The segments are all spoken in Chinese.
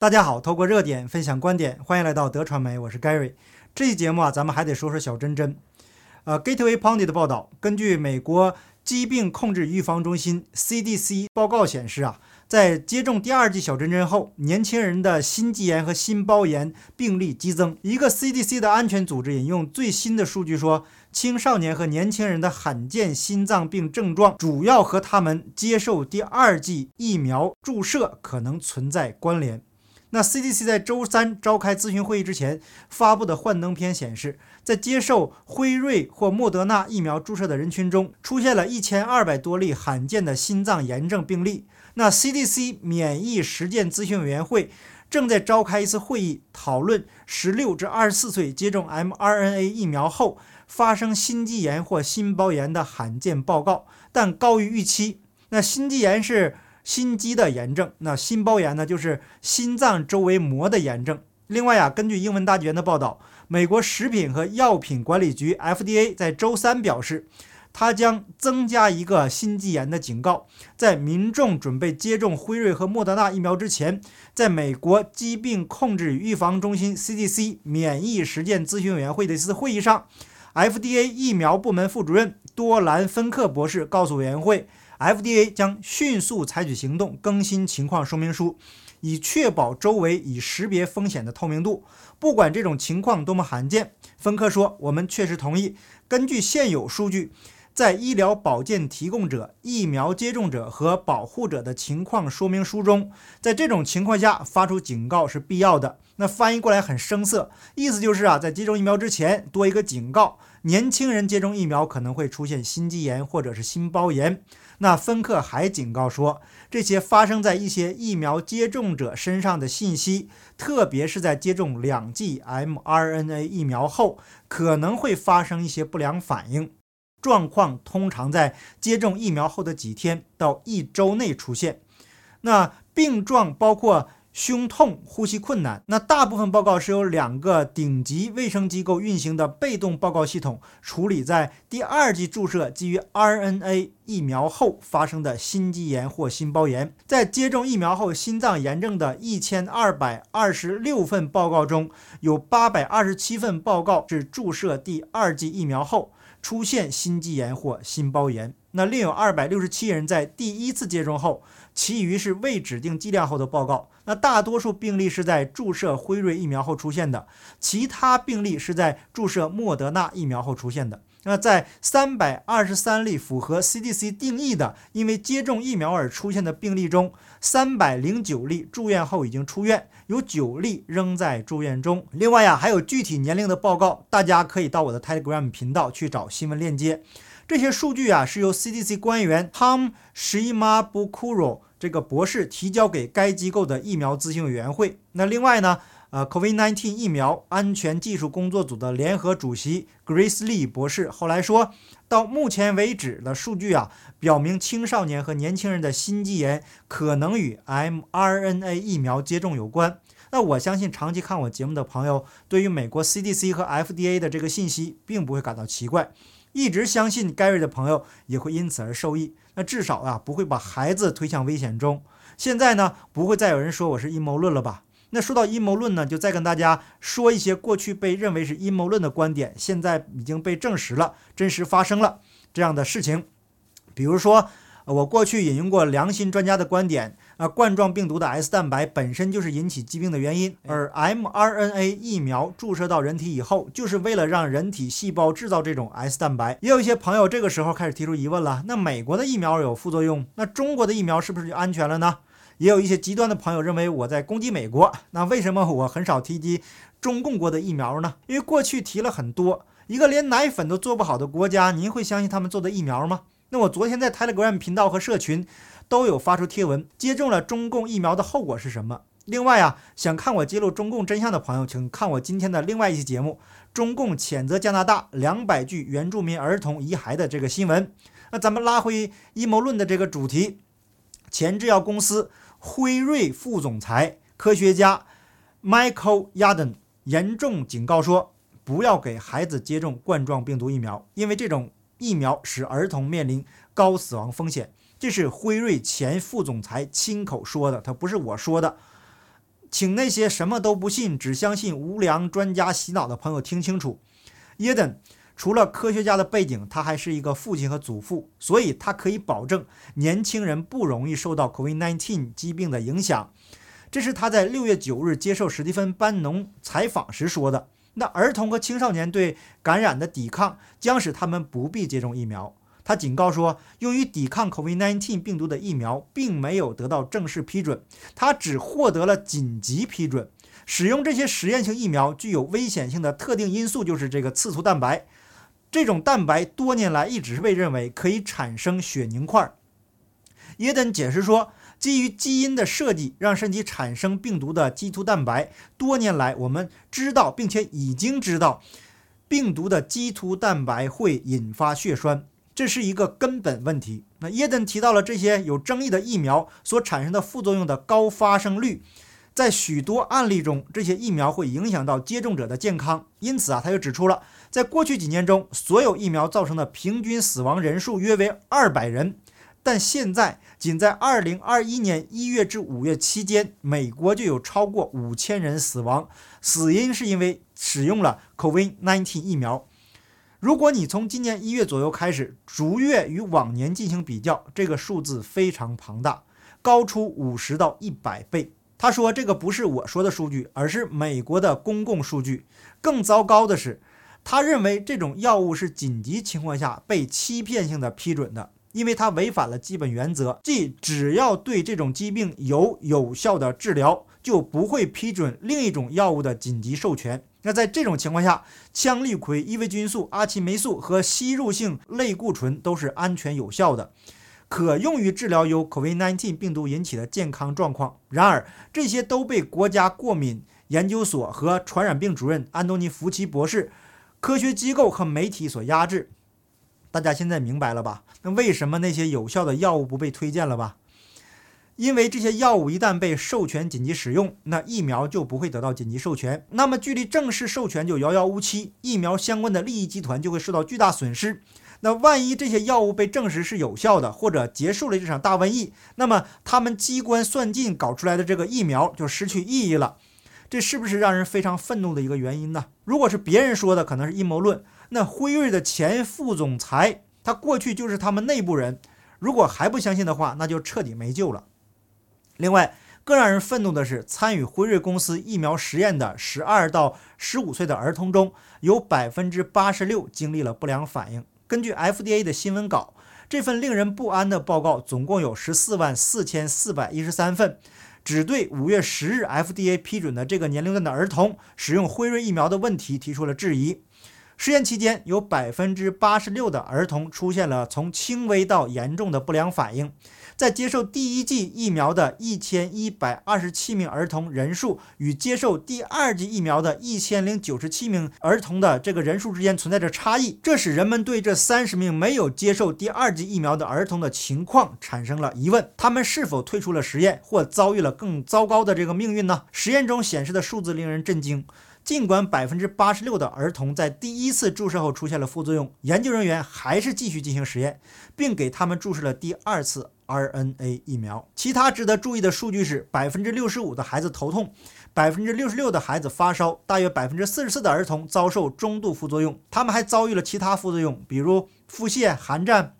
大家好，透过热点分享观点，欢迎来到德传媒，我是 Gary。这期节目啊，咱们还得说说小珍珍。呃，Gateway Pundit 的报道，根据美国疾病控制预防中心 CDC 报告显示啊，在接种第二剂小针针后，年轻人的心肌炎和心包炎病例激增。一个 CDC 的安全组织引用最新的数据说，青少年和年轻人的罕见心脏病症状主要和他们接受第二剂疫苗注射可能存在关联。那 CDC 在周三召开咨询会议之前发布的幻灯片显示，在接受辉瑞或莫德纳疫苗注射的人群中，出现了一千二百多例罕见的心脏炎症病例。那 CDC 免疫实践咨询委员会正在召开一次会议，讨论十六至二十四岁接种 mRNA 疫苗后发生心肌炎或心包炎的罕见报告，但高于预期。那心肌炎是。心肌的炎症，那心包炎呢，就是心脏周围膜的炎症。另外呀，根据英文大纪元的报道，美国食品和药品管理局 FDA 在周三表示，它将增加一个心肌炎的警告，在民众准备接种辉瑞和莫德纳疫苗之前，在美国疾病控制与预防中心 CDC 免疫实践咨询委员会的一次会议上，FDA 疫苗部门副主任多兰芬克博士告诉委员会。FDA 将迅速采取行动，更新情况说明书，以确保周围已识别风险的透明度。不管这种情况多么罕见，芬克说：“我们确实同意，根据现有数据，在医疗保健提供者、疫苗接种者和保护者的情况说明书中，在这种情况下发出警告是必要的。”那翻译过来很生涩，意思就是啊，在接种疫苗之前多一个警告：年轻人接种疫苗可能会出现心肌炎或者是心包炎。那芬克还警告说，这些发生在一些疫苗接种者身上的信息，特别是在接种两剂 mRNA 疫苗后，可能会发生一些不良反应，状况通常在接种疫苗后的几天到一周内出现。那病状包括。胸痛、呼吸困难，那大部分报告是由两个顶级卫生机构运行的被动报告系统处理，在第二剂注射基于 RNA 疫苗后发生的心肌炎或心包炎。在接种疫苗后心脏炎症的一千二百二十六份报告中，有八百二十七份报告是注射第二剂疫苗后出现心肌炎或心包炎。那另有二百六十七人在第一次接种后。其余是未指定剂量后的报告。那大多数病例是在注射辉瑞疫苗后出现的，其他病例是在注射莫德纳疫苗后出现的。那在三百二十三例符合 CDC 定义的因为接种疫苗而出现的病例中，三百零九例住院后已经出院，有九例仍在住院中。另外呀，还有具体年龄的报告，大家可以到我的 Telegram 频道去找新闻链接。这些数据啊，是由 CDC 官员 Tom Shimabukuro 这个博士提交给该机构的疫苗咨询委员会。那另外呢，呃，COVID-19 疫苗安全技术工作组的联合主席 Grace Lee 博士后来说，到目前为止的数据啊，表明青少年和年轻人的心肌炎可能与 mRNA 疫苗接种有关。那我相信长期看我节目的朋友，对于美国 CDC 和 FDA 的这个信息，并不会感到奇怪。一直相信 Gary 的朋友也会因此而受益。那至少啊，不会把孩子推向危险中。现在呢，不会再有人说我是阴谋论了吧？那说到阴谋论呢，就再跟大家说一些过去被认为是阴谋论的观点，现在已经被证实了，真实发生了这样的事情。比如说。我过去引用过良心专家的观点，啊，冠状病毒的 S 蛋白本身就是引起疾病的原因，而 mRNA 疫苗注射到人体以后，就是为了让人体细胞制造这种 S 蛋白。也有一些朋友这个时候开始提出疑问了：那美国的疫苗有副作用，那中国的疫苗是不是就安全了呢？也有一些极端的朋友认为我在攻击美国，那为什么我很少提及中共国的疫苗呢？因为过去提了很多，一个连奶粉都做不好的国家，您会相信他们做的疫苗吗？那我昨天在 Telegram 频道和社群都有发出贴文，接种了中共疫苗的后果是什么？另外啊，想看我揭露中共真相的朋友，请看我今天的另外一期节目：中共谴责加拿大两百具原住民儿童遗骸的这个新闻。那咱们拉回阴谋论的这个主题，前制药公司辉瑞副总裁科学家 Michael Yaden 严重警告说，不要给孩子接种冠状病毒疫苗，因为这种。疫苗使儿童面临高死亡风险，这是辉瑞前副总裁亲口说的，他不是我说的。请那些什么都不信、只相信无良专家洗脑的朋友听清楚，耶登除了科学家的背景，他还是一个父亲和祖父，所以他可以保证年轻人不容易受到 COVID-19 疾病的影响。这是他在六月九日接受史蒂芬·班农采访时说的。那儿童和青少年对感染的抵抗将使他们不必接种疫苗。他警告说，用于抵抗 COVID-19 病毒的疫苗并没有得到正式批准，他只获得了紧急批准。使用这些实验性疫苗具有危险性的特定因素就是这个刺突蛋白。这种蛋白多年来一直是被认为可以产生血凝块。耶登解释说。基于基因的设计，让身体产生病毒的基突蛋白。多年来，我们知道，并且已经知道，病毒的基突蛋白会引发血栓，这是一个根本问题。那耶登提到了这些有争议的疫苗所产生的副作用的高发生率，在许多案例中，这些疫苗会影响到接种者的健康。因此啊，他又指出了，在过去几年中，所有疫苗造成的平均死亡人数约为二百人。但现在，仅在2021年1月至5月期间，美国就有超过5000人死亡，死因是因为使用了 COVID-19 疫苗。如果你从今年1月左右开始逐月与往年进行比较，这个数字非常庞大，高出50到100倍。他说，这个不是我说的数据，而是美国的公共数据。更糟糕的是，他认为这种药物是紧急情况下被欺骗性的批准的。因为它违反了基本原则，即只要对这种疾病有有效的治疗，就不会批准另一种药物的紧急授权。那在这种情况下，羟氯喹、伊维菌素、阿奇霉素和吸入性类固醇都是安全有效的，可用于治疗由 COVID-19 病毒引起的健康状况。然而，这些都被国家过敏研究所和传染病主任安东尼·福奇博士、科学机构和媒体所压制。大家现在明白了吧？那为什么那些有效的药物不被推荐了吧？因为这些药物一旦被授权紧急使用，那疫苗就不会得到紧急授权，那么距离正式授权就遥遥无期，疫苗相关的利益集团就会受到巨大损失。那万一这些药物被证实是有效的，或者结束了这场大瘟疫，那么他们机关算尽搞出来的这个疫苗就失去意义了。这是不是让人非常愤怒的一个原因呢？如果是别人说的，可能是阴谋论。那辉瑞的前副总裁，他过去就是他们内部人。如果还不相信的话，那就彻底没救了。另外，更让人愤怒的是，参与辉瑞公司疫苗实验的十二到十五岁的儿童中，有百分之八十六经历了不良反应。根据 FDA 的新闻稿，这份令人不安的报告总共有十四万四千四百一十三份，只对五月十日 FDA 批准的这个年龄段的儿童使用辉瑞疫苗的问题提出了质疑。实验期间，有百分之八十六的儿童出现了从轻微到严重的不良反应。在接受第一剂疫苗的一千一百二十七名儿童人数与接受第二剂疫苗的一千零九十七名儿童的这个人数之间存在着差异，这使人们对这三十名没有接受第二剂疫苗的儿童的情况产生了疑问：他们是否退出了实验，或遭遇了更糟糕的这个命运呢？实验中显示的数字令人震惊。尽管百分之八十六的儿童在第一次注射后出现了副作用，研究人员还是继续进行实验，并给他们注射了第二次 RNA 疫苗。其他值得注意的数据是：百分之六十五的孩子头痛，百分之六十六的孩子发烧，大约百分之四十四的儿童遭受中度副作用。他们还遭遇了其他副作用，比如腹泻、寒战、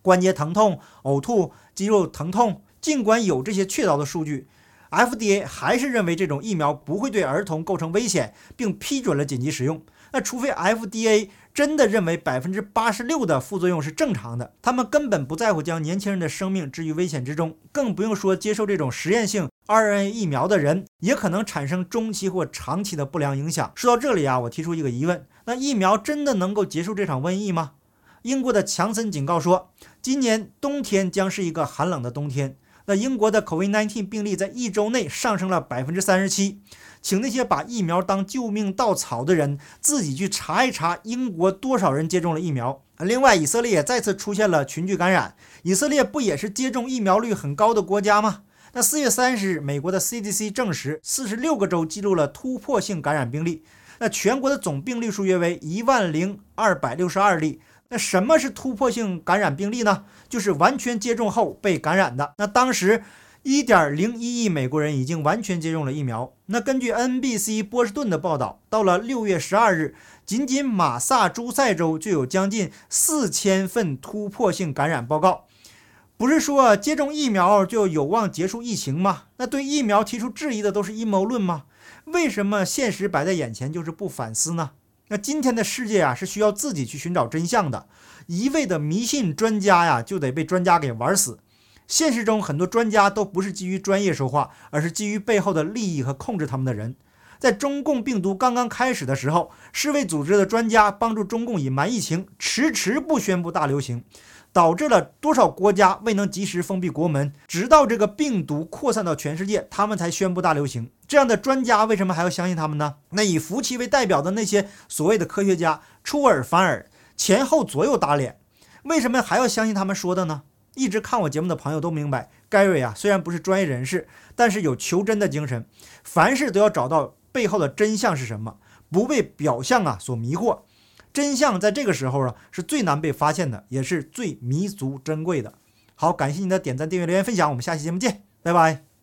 关节疼痛、呕吐、肌肉疼痛。尽管有这些确凿的数据。FDA 还是认为这种疫苗不会对儿童构成危险，并批准了紧急使用。那除非 FDA 真的认为百分之八十六的副作用是正常的，他们根本不在乎将年轻人的生命置于危险之中，更不用说接受这种实验性 RNA 疫苗的人也可能产生中期或长期的不良影响。说到这里啊，我提出一个疑问：那疫苗真的能够结束这场瘟疫吗？英国的强森警告说，今年冬天将是一个寒冷的冬天。那英国的 COVID-19 病例在一周内上升了百分之三十七，请那些把疫苗当救命稻草的人自己去查一查，英国多少人接种了疫苗。另外，以色列也再次出现了群聚感染。以色列不也是接种疫苗率很高的国家吗？那四月三十日，美国的 CDC 证实，四十六个州记录了突破性感染病例。那全国的总病例数约为一万零二百六十二例。那什么是突破性感染病例呢？就是完全接种后被感染的。那当时一点零一亿美国人已经完全接种了疫苗。那根据 NBC 波士顿的报道，到了六月十二日，仅仅马萨诸塞州就有将近四千份突破性感染报告。不是说接种疫苗就有望结束疫情吗？那对疫苗提出质疑的都是阴谋论吗？为什么现实摆在眼前就是不反思呢？那今天的世界啊，是需要自己去寻找真相的。一味的迷信专家呀，就得被专家给玩死。现实中，很多专家都不是基于专业说话，而是基于背后的利益和控制他们的人。在中共病毒刚刚开始的时候，世卫组织的专家帮助中共隐瞒疫情，迟迟不宣布大流行，导致了多少国家未能及时封闭国门，直到这个病毒扩散到全世界，他们才宣布大流行。这样的专家为什么还要相信他们呢？那以福奇为代表的那些所谓的科学家出尔反尔，前后左右打脸，为什么还要相信他们说的呢？一直看我节目的朋友都明白盖瑞啊，虽然不是专业人士，但是有求真的精神，凡事都要找到背后的真相是什么，不被表象啊所迷惑。真相在这个时候啊，是最难被发现的，也是最弥足珍贵的。好，感谢您的点赞、订阅、留言、分享，我们下期节目见，拜拜。